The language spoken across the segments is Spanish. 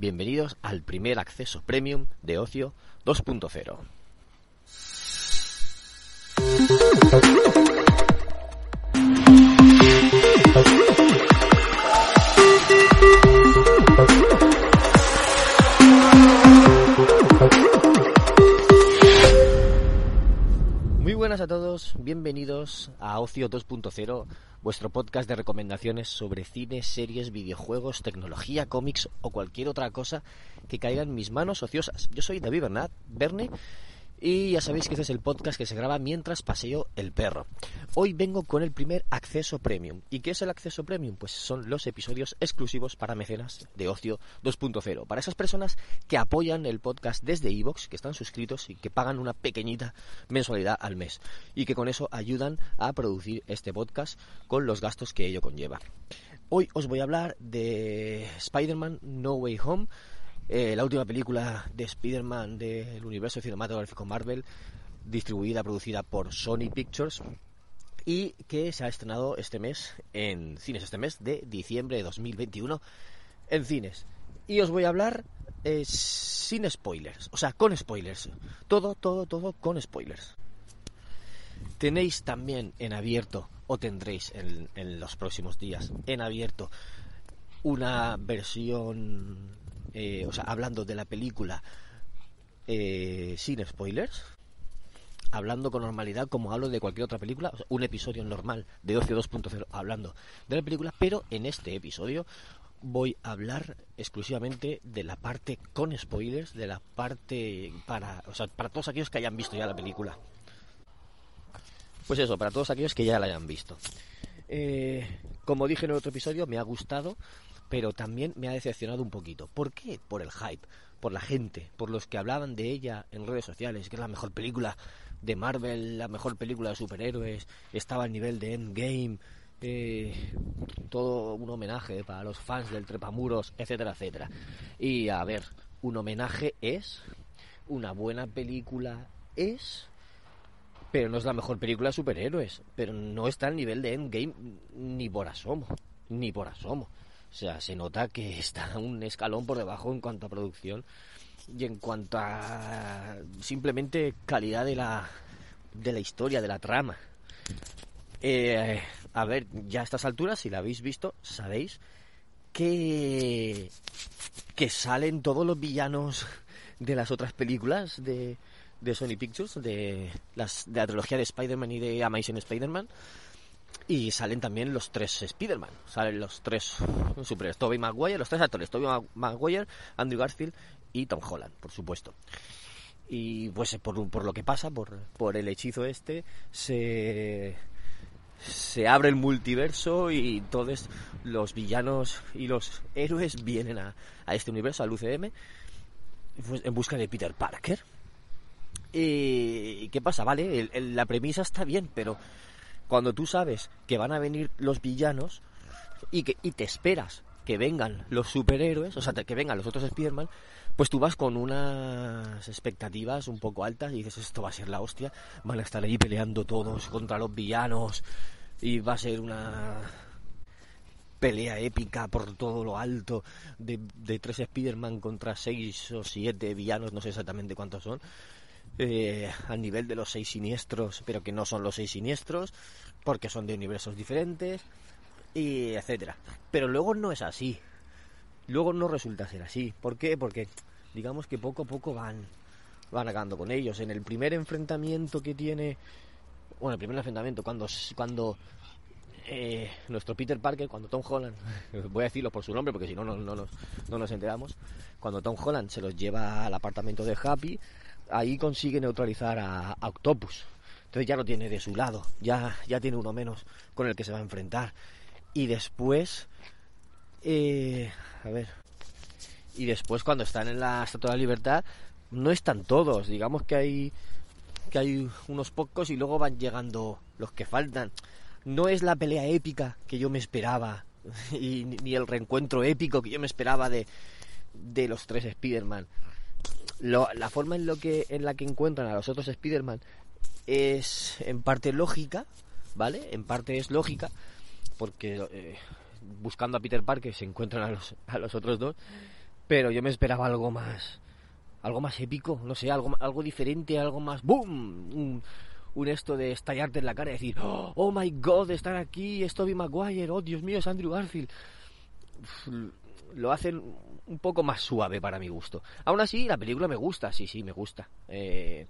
Bienvenidos al primer acceso premium de Ocio 2.0. Muy buenas a todos, bienvenidos a Ocio 2.0, vuestro podcast de recomendaciones sobre cine, series, videojuegos, tecnología, cómics o cualquier otra cosa que caiga en mis manos ociosas. Yo soy David Bernat, Verne y ya sabéis que este es el podcast que se graba mientras paseo el perro. Hoy vengo con el primer acceso premium. ¿Y qué es el acceso premium? Pues son los episodios exclusivos para mecenas de Ocio 2.0. Para esas personas que apoyan el podcast desde iVoox, que están suscritos y que pagan una pequeñita mensualidad al mes. Y que con eso ayudan a producir este podcast con los gastos que ello conlleva. Hoy os voy a hablar de Spider-Man No Way Home eh, la última película de Spider-Man del universo cinematográfico Marvel, distribuida, producida por Sony Pictures y que se ha estrenado este mes en cines, este mes de diciembre de 2021 en cines. Y os voy a hablar eh, sin spoilers, o sea, con spoilers. Todo, todo, todo con spoilers. Tenéis también en abierto, o tendréis en, en los próximos días, en abierto, una versión eh, o sea, hablando de la película eh, sin spoilers, hablando con normalidad como hablo de cualquier otra película, un episodio normal de Ocio 2.0 hablando de la película, pero en este episodio voy a hablar exclusivamente de la parte con spoilers, de la parte para, o sea, para todos aquellos que hayan visto ya la película. Pues eso, para todos aquellos que ya la hayan visto. Eh, como dije en el otro episodio, me ha gustado, pero también me ha decepcionado un poquito. ¿Por qué? Por el hype, por la gente, por los que hablaban de ella en redes sociales, que es la mejor película de Marvel, la mejor película de superhéroes, estaba al nivel de Endgame, eh, todo un homenaje para los fans del Trepamuros, etcétera, etcétera. Y a ver, un homenaje es, una buena película es, pero no es la mejor película de superhéroes, pero no está al nivel de Endgame ni por asomo, ni por asomo. O sea, se nota que está un escalón por debajo en cuanto a producción y en cuanto a simplemente calidad de la, de la historia, de la trama. Eh, a ver, ya a estas alturas, si la habéis visto, sabéis que, que salen todos los villanos de las otras películas de, de Sony Pictures, de, las, de la trilogía de Spider-Man y de Amazing Spider-Man. Y salen también los tres Spider-Man. Salen los tres superhéroes. Tobey Maguire, los tres actores. Tobey Maguire, Andrew Garfield y Tom Holland, por supuesto. Y pues por, por lo que pasa, por, por el hechizo este, se, se abre el multiverso y todos los villanos y los héroes vienen a, a este universo, al UCM, pues, en busca de Peter Parker. ¿Y qué pasa? Vale, la premisa está bien, pero cuando tú sabes que van a venir los villanos y que y te esperas que vengan los superhéroes, o sea, que vengan los otros Spider-Man, pues tú vas con unas expectativas un poco altas y dices, esto va a ser la hostia, van a estar ahí peleando todos contra los villanos y va a ser una pelea épica por todo lo alto de, de tres Spider-Man contra seis o siete villanos, no sé exactamente cuántos son eh, al nivel de los seis siniestros, pero que no son los seis siniestros, porque son de universos diferentes, y etcétera. Pero luego no es así. Luego no resulta ser así. ¿Por qué? Porque digamos que poco a poco van van acabando con ellos. En el primer enfrentamiento que tiene, bueno, el primer enfrentamiento cuando cuando eh, nuestro Peter Parker, cuando Tom Holland, voy a decirlo por su nombre porque si no no, no, nos, no nos enteramos, cuando Tom Holland se los lleva al apartamento de Happy, ahí consigue neutralizar a, Octopus. Entonces ya lo tiene de su lado, ya, ya tiene uno menos con el que se va a enfrentar. Y después Eh, a ver. Y después cuando están en la Estatua de la Libertad, no están todos. Digamos que hay que hay unos pocos y luego van llegando los que faltan. No es la pelea épica que yo me esperaba y ni el reencuentro épico que yo me esperaba de, de los tres Spider-Man. la forma en, lo que, en la que encuentran a los otros Spider-Man es en parte lógica, ¿vale? En parte es lógica, porque eh, buscando a Peter Parker se encuentran a los, a los otros dos, pero yo me esperaba algo más, algo más épico, no sé, algo, algo diferente, algo más ¡boom! Un, esto de estallarte en la cara y decir, oh my god, están aquí, es Maguire, oh Dios mío, es Andrew Garfield. Lo hacen un poco más suave para mi gusto. Aún así, la película me gusta, sí, sí, me gusta. Eh,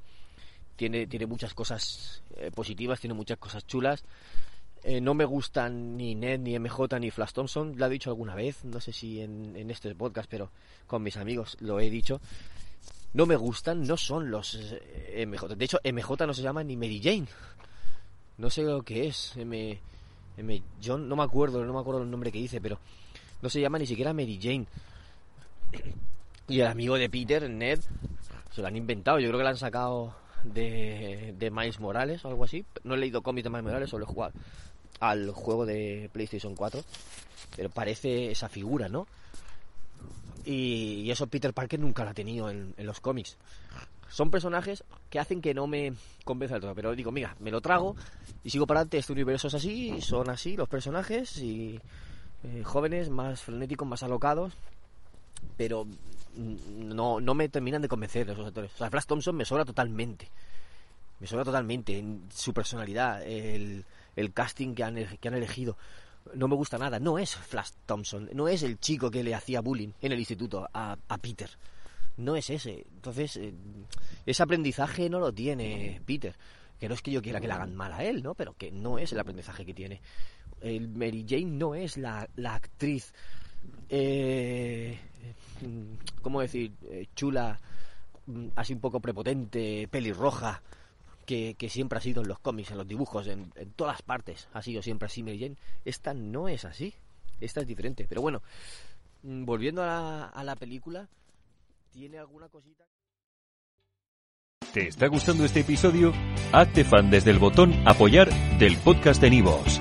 tiene, tiene muchas cosas eh, positivas, tiene muchas cosas chulas. Eh, no me gustan ni Ned, ni MJ, ni Flash Thompson. Lo he dicho alguna vez, no sé si en, en este podcast, pero con mis amigos lo he dicho. No me gustan, no son los eh, MJ. De hecho, MJ no se llama ni Mary Jane. No sé lo que es. M, M John, no me acuerdo, no me acuerdo el nombre que dice, pero no se llama ni siquiera Mary Jane. Y el amigo de Peter, Ned, se lo han inventado. Yo creo que lo han sacado de, de Miles Morales o algo así. No he leído cómics de Miles Morales, solo he jugado al juego de PlayStation 4. Pero parece esa figura, ¿no? Y, eso Peter Parker nunca lo ha tenido en, los cómics. Son personajes que hacen que no me convenza del todo. Pero digo, mira, me lo trago y sigo para adelante. Este universo es así, son así los personajes y eh, jóvenes, más frenéticos, más alocados. Pero no, no me terminan de convencer esos actores. O sea, Flash Thompson me sobra totalmente. Me sobra totalmente en su personalidad, el, el casting que han, que han elegido. No me gusta nada. No es Flash Thompson. No es el chico que le hacía bullying en el instituto a, a Peter. No es ese. Entonces, eh, ese aprendizaje no lo tiene Peter. Que no es que yo quiera que le hagan mal a él, ¿no? Pero que no es el aprendizaje que tiene. El Mary Jane no es la, la actriz eh, ¿cómo decir? Eh, chula, mm, así un poco prepotente, pelirroja, que, que siempre ha sido en los cómics, en los dibujos, en, todas partes, ha sido siempre así Mary Jane. Esta no es así, esta es diferente. Pero bueno, mm, volviendo a la, a la película, tiene alguna cosita... ¿Te está gustando este episodio? Hazte fan desde el botón apoyar del podcast de Nivos.